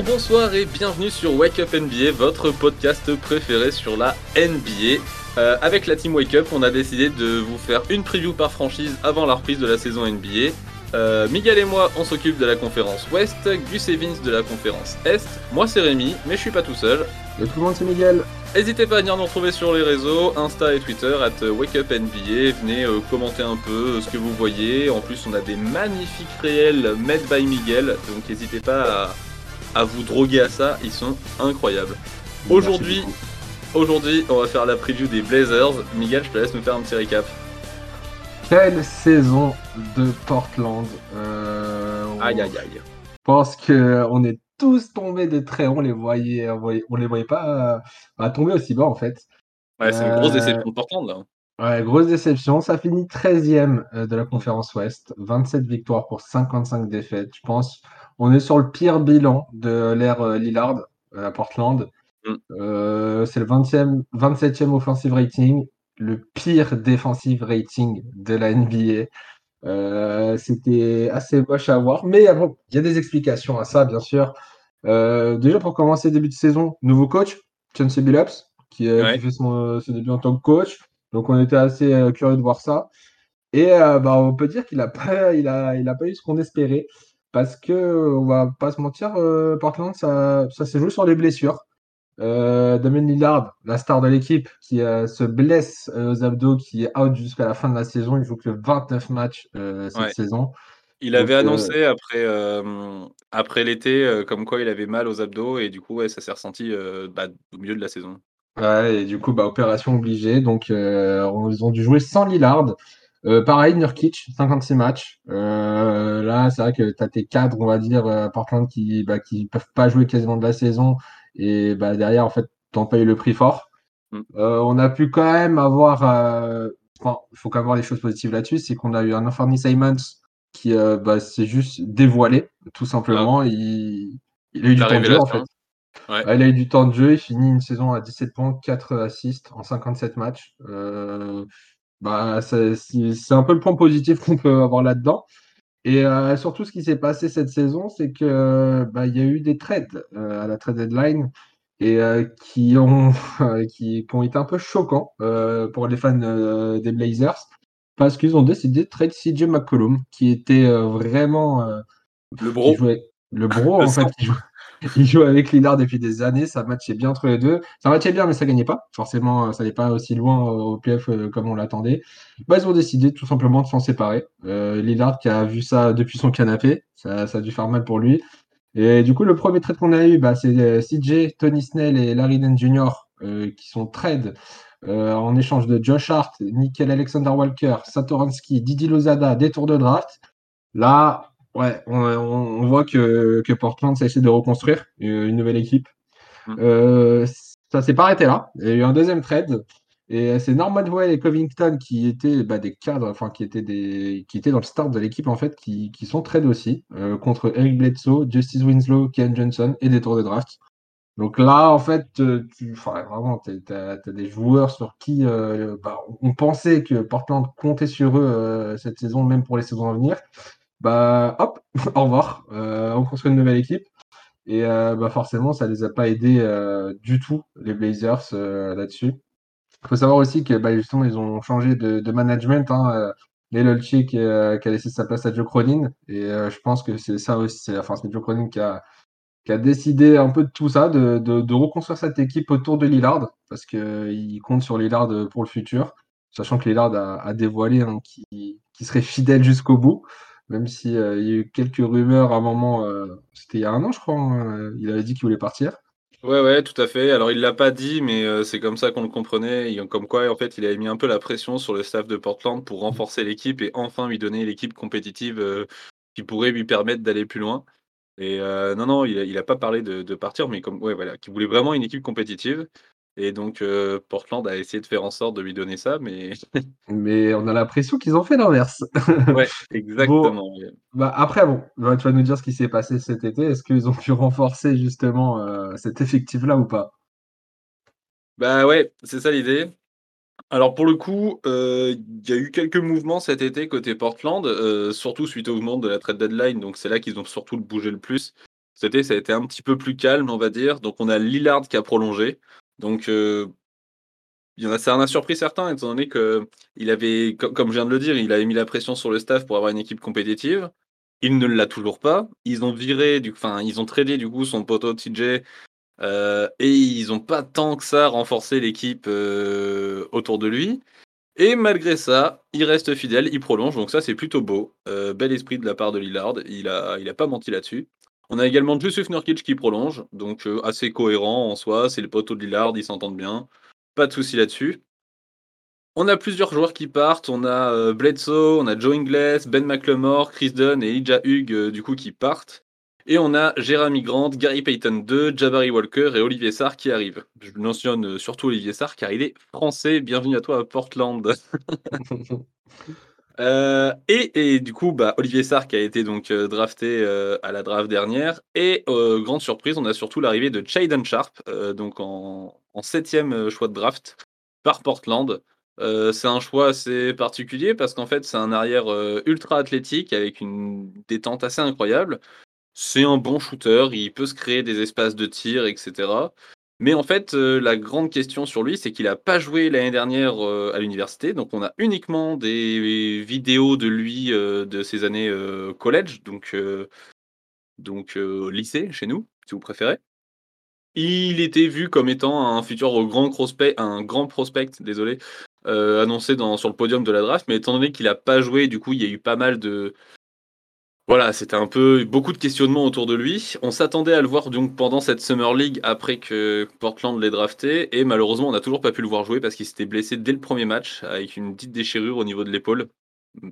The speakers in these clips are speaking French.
Bonjour, bonsoir et bienvenue sur Wake Up NBA, votre podcast préféré sur la NBA. Euh, avec la team Wake Up, on a décidé de vous faire une preview par franchise avant la reprise de la saison NBA. Euh, Miguel et moi, on s'occupe de la conférence Ouest, Gus et Vince de la conférence Est. Moi, c'est Rémi, mais je suis pas tout seul. Et tout le monde, c'est Miguel. N'hésitez pas à venir nous retrouver sur les réseaux, Insta et Twitter, at WakeUpNBA. Venez euh, commenter un peu ce que vous voyez. En plus, on a des magnifiques réels made by Miguel, donc n'hésitez pas à, à vous droguer à ça, ils sont incroyables. Aujourd'hui, aujourd'hui, on va faire la preview des Blazers. Miguel, je te laisse nous faire un petit récap. Quelle saison de Portland euh, on- Aïe aïe aïe. Je pense qu'on est tous tombés de très haut, on les voyait, on les voyait pas euh, bah, tomber aussi bas en fait. Ouais, c'est une grosse Euh, déception de Portland là. Ouais, grosse déception. Ça finit 13e euh, de la conférence Ouest. 27 victoires pour 55 défaites. Je pense on est sur le pire bilan de l'ère euh, Lillard euh, à Portland. Mm. Euh, c'est le 20e, 27e offensive rating, le pire defensive rating de la NBA. Euh, C'était assez moche à voir, mais bon, il y a des explications à ça, bien sûr. Euh, déjà, pour commencer début de saison, nouveau coach, Chauncey Billups, qui, Ouais. qui fait son, son début en tant que coach. Donc, on était assez curieux de voir ça. Et bah, on peut dire qu'il n'a pas, il a, il a pas eu ce qu'on espérait. Parce que, on va pas se mentir, euh, Portland, ça, ça s'est joué sur les blessures. Euh, Damien Lillard, la star de l'équipe, qui euh, se blesse euh, aux abdos, qui est out jusqu'à la fin de la saison. Il joue que 29 matchs euh, cette Ouais. saison. Il Donc, avait euh, annoncé après, euh, après l'été euh, comme quoi il avait mal aux abdos et du coup ouais, ça s'est ressenti euh, bah, au milieu de la saison. Ouais, et du coup, bah, opération obligée. Donc, euh, on- ils ont dû jouer sans Lillard. Euh, pareil, Nurkic, 56 matchs. Euh, là, c'est vrai que tu as tes cadres, on va dire, euh, à Portland qui bah, qui peuvent pas jouer quasiment de la saison. Et bah, derrière, en fait, t'en payes le prix fort. Mm. Euh, on a pu quand même avoir. Enfin, il faut quand même voir les choses positives là-dessus. C'est qu'on a eu un Anthony Simons qui bah, s'est juste dévoilé, tout simplement. Il, il a eu du temps de jeu, en fait. Ouais, il a eu du temps de jeu, il finit une saison à 17 points, 4 assists en 57 matchs. Euh, bah, c'est c'est un peu le point positif qu'on peut avoir là-dedans. Et euh, surtout, ce qui s'est passé cette saison, c'est que bah, il y a eu des trades euh, à la trade deadline et euh, qui ont qui, qui ont été un peu choquants euh, pour les fans euh, des Blazers parce qu'ils ont décidé de trade CJ McCollum, qui était euh, vraiment euh, Le bro. jouait le bro en fait, qui jouait, il joue avec Lillard depuis des années, ça matchait bien entre les deux. Ça matchait bien, mais ça gagnait pas. Forcément, euh, ça n'est pas aussi loin au PF euh, comme on l'attendait. Bah, ils ont décidé tout simplement de s'en séparer. Euh, Lillard qui a vu ça depuis son canapé, ça, a dû faire mal pour lui. Et du coup, le premier trade qu'on a eu, bah, c'est CJ, Tony Snell et Larry Nance Jr. qui sont trade euh, en échange de Josh Hart, Nickel Alexander Walker, Satoransky, Didi Lozada, des tours de draft. Là, ouais, on, voit que, que Portland ça essaie de reconstruire une, une nouvelle équipe. Mm. Euh, ça s'est pas arrêté là. Il y a eu un deuxième trade. Et c'est Norman Powell et Covington qui étaient bah, des cadres, enfin qui étaient des, qui étaient dans le start de l'équipe en fait, qui, qui sont trade aussi euh, contre Eric Bledsoe, Justice Winslow, Ken Johnson et des tours de draft. Donc là, en fait, euh, tu, enfin, vraiment, as, des joueurs sur qui euh, bah, on pensait que Portland comptait sur eux euh, cette saison, même pour les saisons à venir. Bah, hop, au revoir. Euh, on construit une nouvelle équipe. Et euh, bah, forcément, ça les a pas aidés euh, du tout, les Blazers, là-dessus. Il faut savoir aussi que bah, justement, ils ont changé de, management. Hein, euh, qui a laissé sa place à Joe Cronin. Et je pense que c'est ça aussi. c'est- Joe Cronin qui a, qui a décidé un peu de tout ça, de, de, reconstruire cette équipe autour de Lillard, parce qu'il compte sur Lillard pour le futur, sachant que Lillard a, dévoilé hein, qu'il qu'il serait fidèle jusqu'au bout, même si euh, il y a eu quelques rumeurs à un moment, euh, c'était il y a un an, je crois, hein, il avait dit qu'il voulait partir. Ouais ouais tout à fait. Alors il l'a pas dit mais euh, c'est comme ça qu'on le comprenait. Comme quoi en fait il avait mis un peu la pression sur le staff de Portland pour renforcer l'équipe et enfin lui donner l'équipe compétitive euh, qui pourrait lui permettre d'aller plus loin. Et euh, non non il a, il a pas parlé de, de partir mais comme ouais voilà qui voulait vraiment une équipe compétitive. Et donc euh, Portland a essayé de faire en sorte de lui donner ça mais Mais on a l'impression qu'ils ont fait l'inverse. ouais exactement. Bah, après, bon, bah, tu vas nous dire ce qui s'est passé cet été. Est-ce qu'ils ont pu renforcer justement euh, cet effectif-là ou pas? Bah ouais, c'est ça l'idée. Alors pour le coup, euh, il y a eu quelques mouvements cet été côté Portland, surtout suite au mouvement de la trade deadline, donc c'est là qu'ils ont surtout bougé le plus. Cet été, ça a été un petit peu plus calme, on va dire. Donc, on a Lillard qui a prolongé. Donc, en a, ça en a surpris certains, étant donné que il avait, comme je viens de le dire, il avait mis la pression sur le staff pour avoir une équipe compétitive. Il ne l'a toujours pas. Ils ont viré, du, enfin, ils ont tradé du coup son poteau TJ euh, et ils n'ont pas tant que ça renforcé l'équipe autour de lui. Et malgré ça, il reste fidèle, il prolonge, donc ça c'est plutôt beau. Bel esprit de la part de Lillard, il a, il a pas menti là-dessus. On a également Jusuf Nurkic qui prolonge, donc assez cohérent en soi, c'est le poteau de Lillard, ils s'entendent bien. Pas de souci là-dessus. On a plusieurs joueurs qui partent. On a Bledsoe, on a Joe Ingles, Ben McLemore, Chris Dunn et Ija Hugh du coup qui partent. Et on a Jeremy Grant, Gary Payton 2, Jabari Walker et Olivier Sarr qui arrivent. Je mentionne surtout Olivier Sarr car il est français. Bienvenue à toi à Portland. Euh, et, du coup, bah, Olivier qui a été donc euh, drafté euh, à la draft dernière. Et grande surprise, on a surtout l'arrivée de Chaden Sharp, donc en, septième choix de draft par Portland. c'est un choix assez particulier parce qu'en fait, c'est un arrière ultra athlétique avec une détente assez incroyable. C'est un bon shooter, il peut se créer des espaces de tir, etc. Mais en fait, euh, la grande question sur lui, c'est qu'il n'a pas joué l'année dernière euh, à l'université. Donc, on a uniquement des vidéos de lui euh, de ses années college, donc, donc lycée chez nous, si vous préférez. Il était vu comme étant un futur grand prospect, un grand prospect, désolé, annoncé sur le podium de la draft. Mais étant donné qu'il n'a pas joué, du coup, il y a eu pas mal de, voilà, c'était un peu beaucoup de questionnements autour de lui. On s'attendait à le voir donc pendant cette Summer League après que Portland l'ait drafté et malheureusement on n'a toujours pas pu le voir jouer parce qu'il s'était blessé dès le premier match avec une petite déchirure au niveau de l'épaule.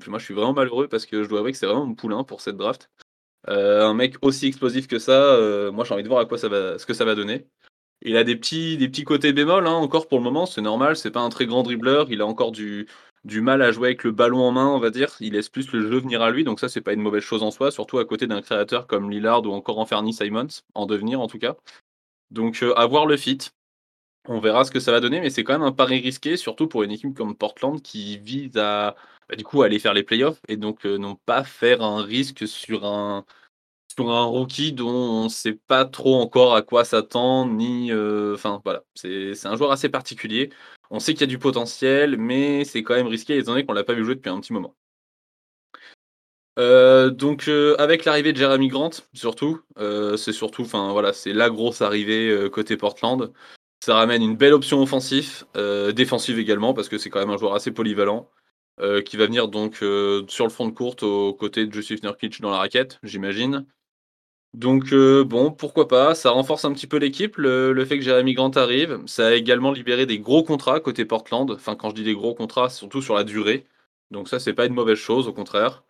Moi je suis vraiment malheureux parce que je dois avouer que c'est vraiment mon poulain pour cette draft. Euh, un mec aussi explosif que ça, euh, moi j'ai envie de voir à quoi ça va, ce que ça va donner. Il a des petits, petits côtés bémols hein, encore pour le moment, c'est normal, c'est pas un très grand dribbleur, il a encore du, du mal à jouer avec le ballon en main, on va dire. Il laisse plus le jeu venir à lui, donc ça, c'est pas une mauvaise chose en soi, surtout à côté d'un créateur comme Lillard ou encore Anferny Simons, en devenir en tout cas. Donc, euh, à voir le fit. On verra ce que ça va donner, mais c'est quand même un pari risqué, surtout pour une équipe comme Portland qui vise à bah, du coup aller faire les playoffs et donc euh, non pas faire un risque sur un sur un rookie dont on ne sait pas trop encore à quoi s'attendre, ni euh, enfin voilà, c'est un joueur assez particulier. On sait qu'il y a du potentiel, mais c'est quand même risqué étant donné qu'on l'a pas vu jouer depuis un petit moment. Euh, donc euh, avec l'arrivée de Jeremy Grant, surtout, euh, c'est surtout, enfin voilà, c'est la grosse arrivée côté Portland. Ça ramène une belle option offensive, défensive également parce que c'est quand même un joueur assez polyvalent qui va venir donc sur le front de courte aux côtés de Joseph Nurkic dans la raquette, j'imagine. Donc euh, bon, pourquoi pas, ça renforce un petit peu l'équipe, le, fait que Jérémy Grant arrive. Ça a également libéré des gros contrats côté Portland. Enfin, quand je dis des gros contrats, surtout sur la durée. Donc ça, c'est pas une mauvaise chose, au contraire.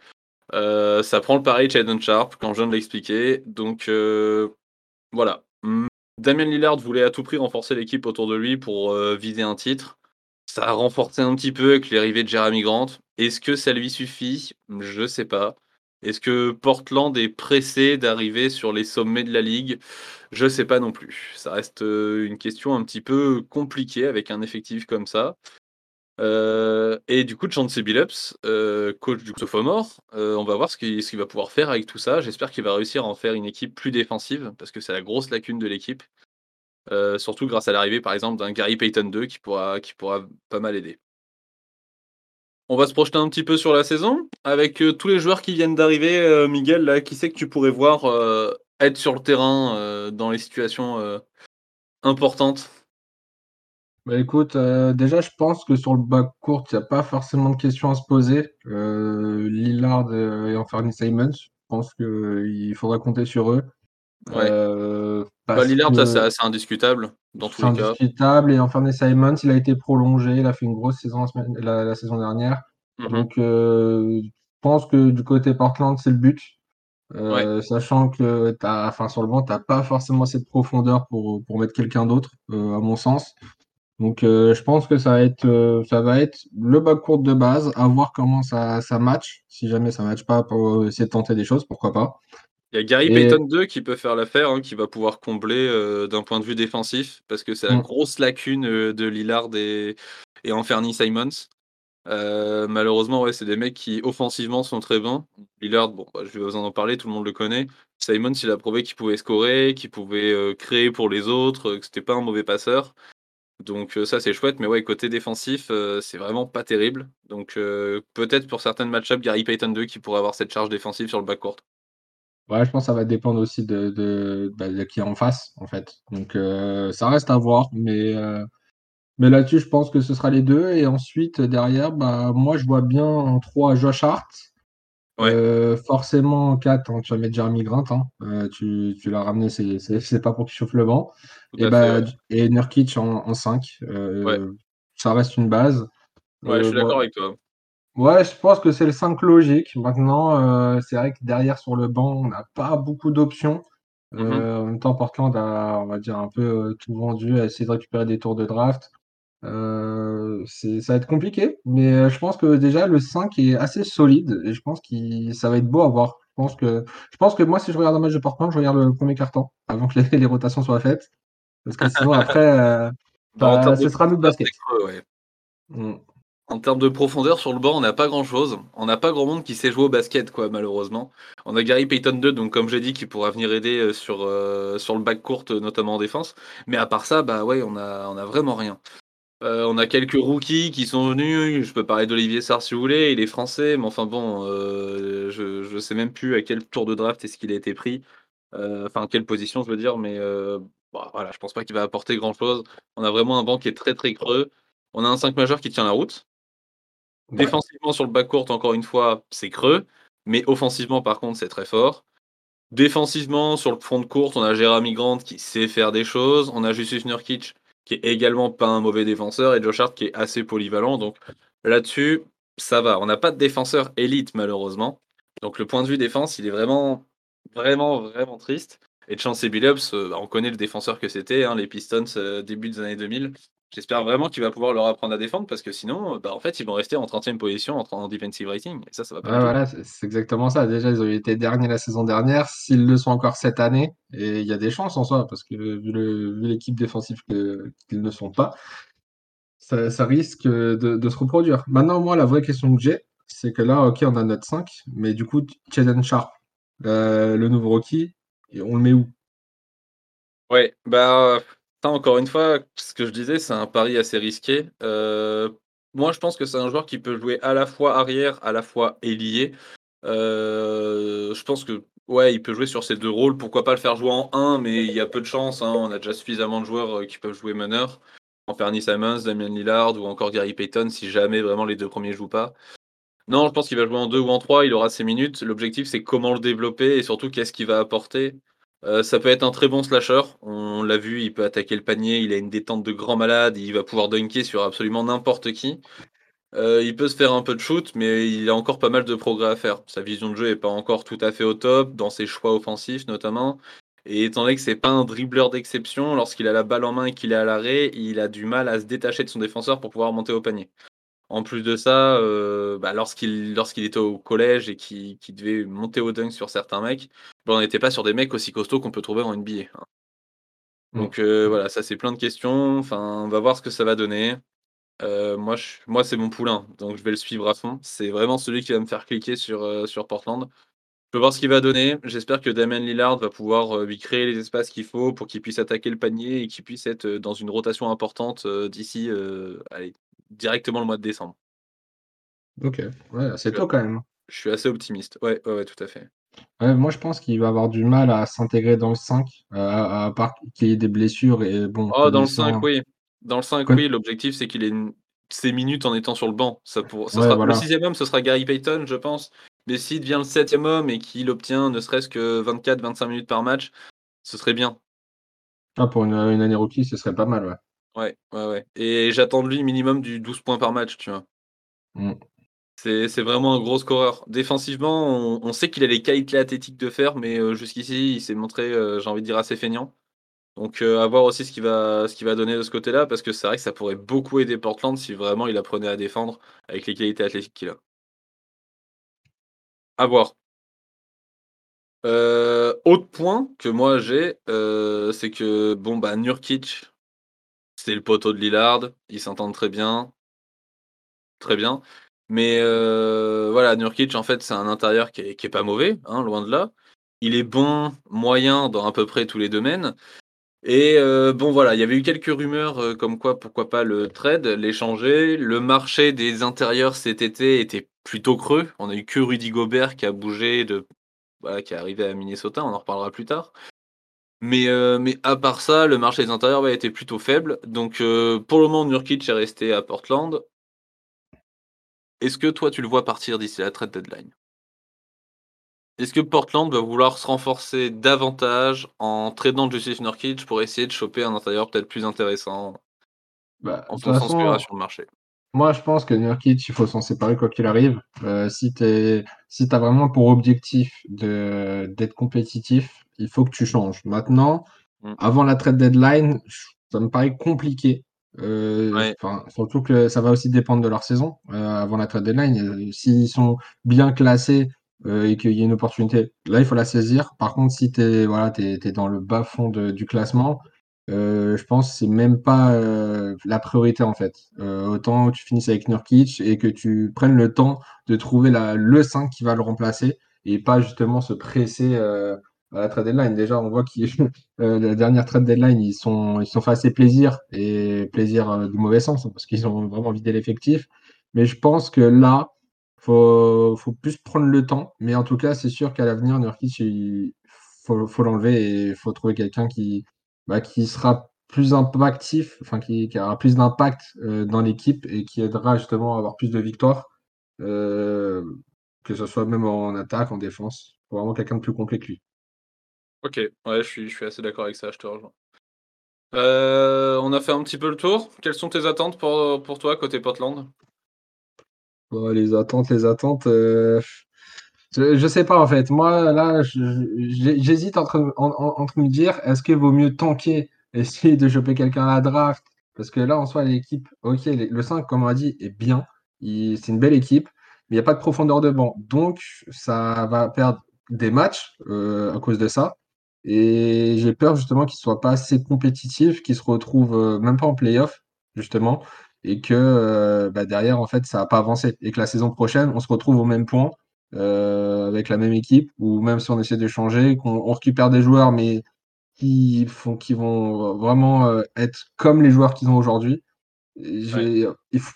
Euh, ça prend le pari de Sharp, quand je viens de l'expliquer. Donc euh, voilà. Hmm, Damien Lillard voulait à tout prix renforcer l'équipe autour de lui pour viser un titre. Ça a renforcé un petit peu avec l'arrivée de Jeremy Grant. Est-ce que ça lui suffit? Je sais pas. Est-ce que Portland est pressé d'arriver sur les sommets de la ligue? Je ne sais pas non plus. Ça reste euh, une question un petit peu compliquée avec un effectif comme ça. Euh, et du coup, Chauncey Billups, euh, coach du sophomore, on va voir ce qu'il va pouvoir faire avec tout ça. J'espère qu'il va réussir à en faire une équipe plus défensive, parce que c'est la grosse lacune de l'équipe. surtout grâce à l'arrivée, par exemple, d'un Gary Payton 2 qui pourra, qui pourra pas mal aider. On va se projeter un petit peu sur la saison. Avec euh, tous les joueurs qui viennent d'arriver, euh, Miguel, là, qui c'est que tu pourrais voir euh, être sur le terrain dans les situations importantes? Bah écoute, déjà, je pense que sur le bac court, il n'y a pas forcément de questions à se poser. Lillard et Anthony Simons, je pense qu'il faudra compter sur eux. Ouais. Bah, Lillard, ça, c'est indiscutable dans tous les cas. indiscutable. Et Anthony Simons, il a été prolongé. Il a fait une grosse saison la, saison dernière. Mhm. Donc, je pense que du côté Portland, c'est le but. Sachant que as, enfin, sur le banc, tu n'as pas forcément de profondeur pour, pour mettre quelqu'un d'autre, à mon sens. Donc, je pense que ça va être, ça va être le bas court de base, à voir comment ça, ça match. Si jamais ça ne match pas, pour essayer de tenter des choses, pourquoi pas. Il y a Gary Payton 2 qui peut faire l'affaire, hein, qui va pouvoir combler d'un point de vue défensif, parce que c'est la mmh. grosse lacune de Lillard et, et Anferny Simons. Heu, malheureusement, ouais, c'est des mecs qui offensivement sont très bons. Lillard, bon, bah, je vais pas besoin d'en parler, tout le monde le connaît. Simons, il a prouvé qu'il pouvait scorer, qu'il pouvait, créer pour les autres, que c'était pas un mauvais passeur. Donc ça, c'est chouette, mais ouais, côté défensif, c'est vraiment pas terrible. Donc peut-être pour certaines match-up, Gary Payton 2 qui pourrait avoir cette charge défensive sur le backcourt. Ouais, je pense ça va dépendre aussi de de, bah, de qui est en face, en fait. Donc heu, ça reste à voir, mais heu, mais là-dessus, je pense que ce sera les 2 et ensuite derrière, bah, moi je vois bien en 3 Josh Hart, Ouais, heu, forcément en 4, hein, tu vas mettre Jeremy Grant, hein, tu tu l'as ramené, c'est pas pour qu'il chauffe le tout et fait, bah, et Nurkic en en 5, Ouais, ça reste une base. ouais, je suis d'accord avec toi. Ouais, je pense que c'est le 5 logique. Maintenant, heu, c'est vrai que derrière sur le banc, on n'a pas beaucoup d'options. Mmh Heu, en même temps, Portland a, on va dire, un peu, heu, tout vendu, a essayé de récupérer des tours de draft. Ça va être compliqué, mais je pense que déjà le 5 est assez solide et je pense qu'il ça va être beau à voir. Je pense que je pense que moi, si je regarde un match de Portland, je regarde le 1er quart-temps avant que les les rotations soient faites parce que sinon après, Bah, ce sera profondeur, basket. creux, ouais. Mmh. En termes de profondeur sur le banc, on n'a pas grand-chose. On n'a pas grand monde qui sait jouer au basket, quoi, malheureusement. On a Gary Payton 2, donc comme j'ai dit, qui pourra venir aider, heu, sur, heu, sur le backcourt, heu, notamment en défense. Mais à part ça, bah, ouais, on a on a vraiment rien. On a quelques rookies qui sont venus. Je peux parler d'Olivier Sarr si vous voulez, il est français, mais enfin bon, je je sais même plus à quel tour de draft est-ce qu'il a été pris. Enfin, quelle position je veux dire, mais bah, voilà, je pense pas qu'il va apporter grand-chose. On a vraiment un banc qui est très, très creux. On a un 5 majeur qui tient la route. Défensivement sur le backcourt, encore une fois, c'est creux, mais offensivement par contre, c'est très fort. Défensivement, sur le front de courte, on a Jeremy Grant qui sait faire des choses, on a Jusuf Nurkic qui est également pas un mauvais défenseur et Josh Hart qui est assez polyvalent, donc là-dessus, ça va. On n'a pas de défenseur élite malheureusement, donc le point de vue défense, il est vraiment, vraiment, vraiment triste et Chauncey Billups, heu, bah, on connaît le défenseur que c'était, hein, les Pistons, heu, début des années 2000. J'espère vraiment qu'il va pouvoir leur apprendre à défendre parce que sinon, bah, en fait, ils vont rester en 30e position en en defensive rating et ça, ça va pas tout. voilà, c'est exactement ça. Déjà, ils ont été derniers la saison dernière. S'ils le sont encore cette année, et il y a des chances en soi, parce que vu l'équipe défensive qu'ils ne sont pas, ça ça risque, de de se reproduire. Maintenant, moi, la vraie question que j'ai, c'est que là, OK, on a notre 5, mais du coup, Shaedon Sharpe, heu, le nouveau rookie, et on le met où? Ouais, bah, ça encore une fois, ce que je disais, c'est un pari assez risqué. Heu, moi, je pense que c'est un joueur qui peut jouer à la fois arrière, à la fois ailier. Heu, je pense que, ouais, il peut jouer sur ces 2 rôles. Pourquoi pas le faire jouer en un mais il y a peu de chance, hein. On a déjà suffisamment de joueurs, heu, qui peuvent jouer meneur. Anthony Simons, Damian Lillard ou encore Gary Payton si jamais vraiment les 2 premiers jouent pas. Non, je pense qu'il va jouer en 2 ou en 3. il aura ses minutes. L'objectif, c'est comment le développer et surtout qu'est-ce qu'il va apporter. Heu, ça peut être un très bon slasher, on l'a vu, il peut attaquer le panier, il a une détente de grand malade, il va pouvoir dunker sur absolument n'importe qui. Heu, il peut se faire un peu de shoot, mais il a encore pas mal de progrès à faire. Sa vision de jeu est pas encore tout à fait au top, dans ses choix offensifs notamment et étant donné que c'est pas un dribbleur d'exception, lorsqu'il a la balle en main et qu'il est à l'arrêt, il a du mal à se détacher de son défenseur pour pouvoir monter au panier. En plus de ça, heu, bah, lorsqu'il lorsqu'il était au collège et qu'il devait monter au dunk sur certains mecs, bah, on n'était pas sur des mecs aussi costauds qu'on peut trouver en NBA, hein. Mmh. Donc heu, voilà, ça c'est plein de questions, enfin, on va voir ce que ça va donner. Heu, moi je moi c'est mon poulain, donc je vais le suivre à fond. C'est vraiment celui qui va me faire cliquer sur, sur Portland. Je veux voir ce qu'il va donner. J'espère que Damian Lillard va pouvoir, lui créer les espaces qu'il faut pour qu'il puisse attaquer le panier et qu'il puisse être, dans une rotation importante, d'ici, allez, directement le mois de décembre. OK, ouais, c'est tôt quand même. je suis assez optimiste. Ouais, ouais, ouais, tout à fait. Ouais, moi, je pense qu'il va avoir du mal à s'intégrer dans le 5, heu, à à part qu'il y ait des blessures et bon, Oh, dans le 5, connaissant oui. Dans le 5, conna oui, l'objectif, c'est qu'il ait une ses minutes en étant sur le banc. Ça pour ça ouais, sera le. 6e homme, ce sera Gary Payton, je pense. Mais s'il devient le 7e homme et qu'il obtient ne serait-ce que 24-25 minutes par match, ce serait bien. Ah, pour une, une année rookie, ce serait pas mal, ouais. Ouais, ouais, ouais et j'attends de lui minimum du 12 points par match, tu vois? Mmh. C'est vraiment un gros scoreur. Défensivement, on on sait qu'il a les qualités athlétiques de fer, mais heu, jusqu'ici, il s'est montré, heu, j'ai envie de dire assez feignant. Donc heu, à voir aussi ce qu'il va va donner de ce côté-là, parce que c'est vrai que ça pourrait beaucoup aider Portland si vraiment il apprenait à défendre avec les qualités athlétiques qu'il a. À voir. Autre point que moi j'ai, c'est que bon, bah, Nurkic, c'est le poteau de Lillard, ils s'entendent très bien. très bien. Mais heu, voilà, Nurkic, en fait, c'est un intérieur qui est pas mauvais, hein, loin de là. Il est bon, moyen dans à peu près tous les domaines et heu, bon, voilà, il y avait eu quelques rumeurs, heu, comme quoi, pourquoi pas le trade, l'échanger. Le marché des intérieurs cet été était plutôt creux. On a eu que Rudy Gobert qui a bougé de qui est arrivé à Minnesota, on en reparlera plus tard. Mais heu, mais à part ça, le marché des intérieurs, ouais, était plutôt faible. Donc heu, pour le moment, Nurkic est resté à Portland. Est-ce que toi, tu le vois partir d'ici la trade deadline? Est-ce que Portland va vouloir se renforcer davantage en tradant Jusuf Nurkic pour essayer de choper un intérieur peut-être plus intéressant Bah, en façon, sur le marché? Moi je pense que Nurkic, il faut s'en séparer quoi qu'il arrive. Heu, si tu si as vraiment pour objectif d'être compétitif, il faut que tu changes. Maintenant, Mmh. avant la trade deadline, ça me paraît compliqué. Ouais, enfin, surtout que ça va aussi dépendre de leur saison, heu, avant la trade deadline. S'ils sont bien classés, et qu'il y a une opportunité, là, il faut la saisir. Par contre, si tu es voilà, es es dans le bas-fond de du classement, heu, je pense que c'est même pas, heu, la priorité, en fait. Heu, autant tu finisses avec Nurkic et que tu prennes le temps de trouver le 5 qui va le remplacer et pas justement se presser, heu, à la trade deadline. Déjà, on voit euh, la dernière trade deadline, ils sont, ils sont fait assez plaisir, et plaisir euh, du mauvais sens, hein, parce qu'ils ont vraiment vidé l'effectif. Mais je pense que là, faut, faut plus prendre le temps. Mais en tout cas, c'est sûr qu'à l'avenir, Nurkic, il faut, faut l'enlever et il faut trouver quelqu'un qui, bah, qui sera plus impactif, enfin qui, qui aura plus d'impact euh, dans l'équipe et qui aidera justement à avoir plus de victoires, euh, que ce soit même en attaque, en défense. Vraiment quelqu'un de plus complet que lui. OK, ouais, je suis je suis assez d'accord avec ça, je te rejoins. Heu, on a fait un petit peu le tour. Quelles sont tes attentes pour, pour toi côté Portland? Bon, les attentes, les attentes, je je sais pas en fait. Moi là, j'hésite entre en en entre me dire: «Est-ce qu'il vaut mieux tanker, essayer de choper quelqu'un à la draft?» parce que là, en soi, l'équipe, OK, le 5 comme on a dit, est bien. C'est une belle équipe, mais il y a pas de profondeur de banc. Donc ça va perdre des matchs, heu, à cause de ça et j'ai peur justement qu'ils soient pas assez compétitifs, qu'ils se retrouvent, heu, même pas en play-off, justement et que, heu, bah, derrière, en fait, ça a pas avancé et que la saison prochaine, on se retrouve au même point, heu, avec la même équipe ou même si on essaie de changer, qu'on on récupère des joueurs, mais qui font qui vont vraiment, heu, être comme les joueurs qu'ils ont aujourd'hui. Ouais,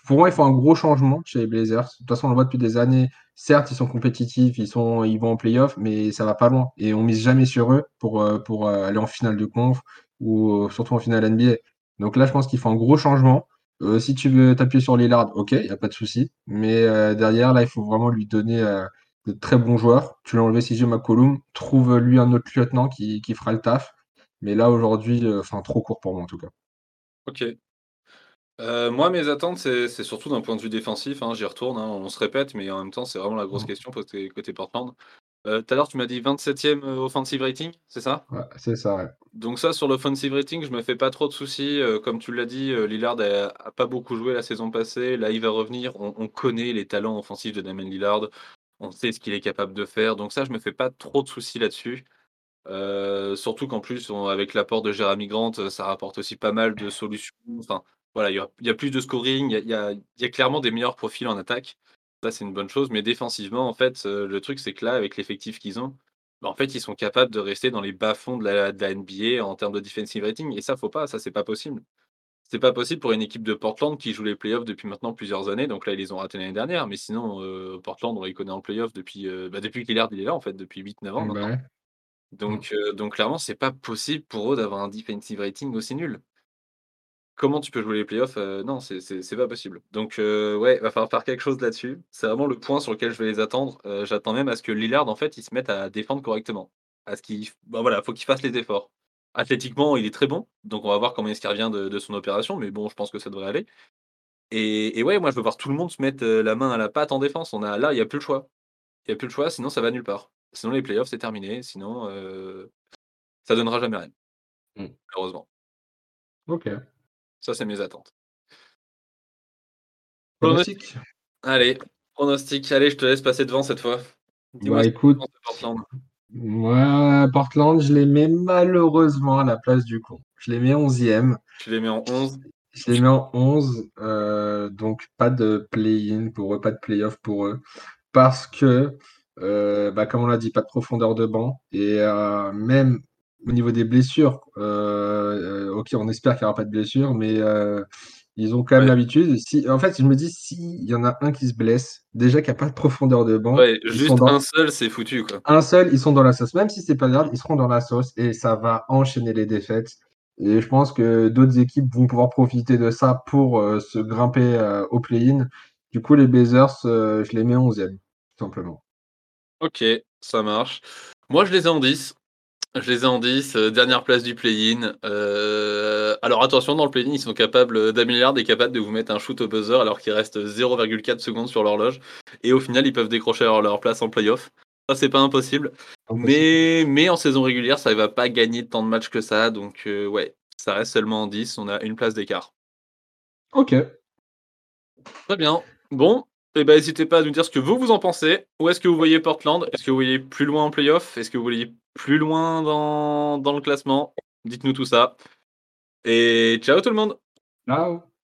pour moi, il faut un gros changement chez les Blazers. De toute façon, on le voit depuis des années. Certes, ils sont compétitifs, ils sont ils vont en play-off, mais ça va pas loin et on mise jamais sur eux pour, heu, pour, aller en finale de conf ou, surtout en finale NBA. Donc là, je pense qu'il faut un gros changement. Si tu veux t'appuyer sur Lillard, OK, il y a pas de souci, mais, derrière, là, il faut vraiment lui donner, de très bons joueurs. Tu l'as enlevé CJ McCollum, trouve, lui un autre lieutenant qui qui fera le taf. Mais là, aujourd'hui, heu, enfin trop court pour moi, en tout cas. OK. Heu, moi, mes attentes, c'est c'est surtout d'un point de vue défensif, hein, j'y retourne, hein, on se répète, mais en même temps, c'est vraiment la grosse Mmh. question côté côté Portland. Heu, tout à l'heure, tu m'as dit 27e, heu, offensive rating, c'est ça? Ouais, c'est ça, ouais. Donc ça, sur l'offensive rating, je me fais pas trop de soucis, comme tu l'as dit, Lillard a a pas beaucoup joué la saison passée. Là, il va revenir. On on connaît les talents offensifs de Damian Lillard. On sait ce qu'il est capable de faire. Donc ça, je me fais pas trop de soucis là-dessus. Surtout qu'en plus, avec l'apport de Jerami Grant, ça rapporte aussi pas mal de solutions. Voilà, il y a plus de scoring, il y a clairement des meilleurs profils en attaque. Ça, c'est une bonne chose, mais défensivement, en fait, le truc, c'est que là, avec l'effectif qu'ils ont, bah, en fait, ils sont capables de rester dans les bas-fonds de la de la NBA en termes de defensive rating et ça, faut pas, ça, c'est pas possible. C'est pas possible pour une équipe de Portland qui joue les playoffs depuis maintenant plusieurs années, donc là, ils les ont ratés l'année dernière, mais sinon, heu, Portland, on les connaît en playoffs depuis, heu, bah, depuis que Lillard, il est là, en fait, depuis huit neuf ans Mmh, bah, maintenant. ouais. Donc heu, donc clairement, c'est pas possible pour eux d'avoir un defensive rating aussi nul. Comment tu peux jouer les playoffs? Heu, non, c'est pas possible. Donc ouais, va falloir faire quelque chose là-dessus. C'est vraiment le point sur lequel je vais les attendre. J'attends même à ce que Lillard, en fait, il se mette à défendre correctement. À ce qu'il bah, voilà, faut qu'il fasse les efforts. Athlétiquement, il est très bon, donc on va voir comment est-ce qu'il revient de de son opération, mais bon, je pense que ça devrait aller et et ouais, moi, je veux voir tout le monde se mettre, heu, la main à la pâte en défense. On a là, il y a plus le choix. Il y a plus le choix, sinon ça va nulle part. Sinon les playoffs, c'est terminé, sinon, heu, ça donnera jamais rien, Mmh. malheureusement. OK. Ça, c'est mes attentes. Pronostic? Pronostic? Allez, pronostic. Allez, je te laisse passer devant cette fois. Dis-moi Bah, écoute. Moi, Portland, je les mets malheureusement à la place du con. Je les mets onzième. Tu les mets en 11? Je les mets en 11, euh, donc pas de play-in pour eux, pas de play-off pour eux, parce que, euh, bah, comme on l'a dit, pas de profondeur de banc et euh, même au niveau des blessures, ok, on espère qu'il n'y aura pas de blessures, mais ils ont quand même l'habitude. Si, en fait, je me dis, s'il y en a un qui se blesse, déjà qu'il n'y a pas de profondeur de banc, ouais, juste un seul, c'est foutu. Quoi. Un seul, ils sont dans la sauce. Même si c'est pas grave, ils seront dans la sauce et ça va enchaîner les défaites. Et je pense que d'autres équipes vont pouvoir profiter de ça pour euh, se grimper euh, au play-in. Du coup, les Blazers, euh, je les mets en 11e, tout simplement. Ok, ça marche. Moi, je les ai en 10. Je les ai en 10, dernière place du play-in. alors attention, dans le play-in, ils sont capables, Damillard est capable de vous mettre un shoot au buzzer alors qu'il reste 0,4 secondes sur l'horloge. Et au final, ils peuvent décrocher leur, place en play-off. Ça, c'est pas impossible. Mais, mais en saison régulière, ça ne va pas gagner tant de matchs que ça. Donc, ouais, ça reste seulement en 10. On a une place d'écart. Ok. Très bien. Bon, eh ben, n'hésitez pas à nous dire ce que vous, vous en pensez. Où est-ce que vous voyez Portland? Est-ce que vous voyez plus loin en playoff? Est-ce que vous voyez plus loin dans, le classement. Dites-nous tout ça. Et ciao tout le monde. Ciao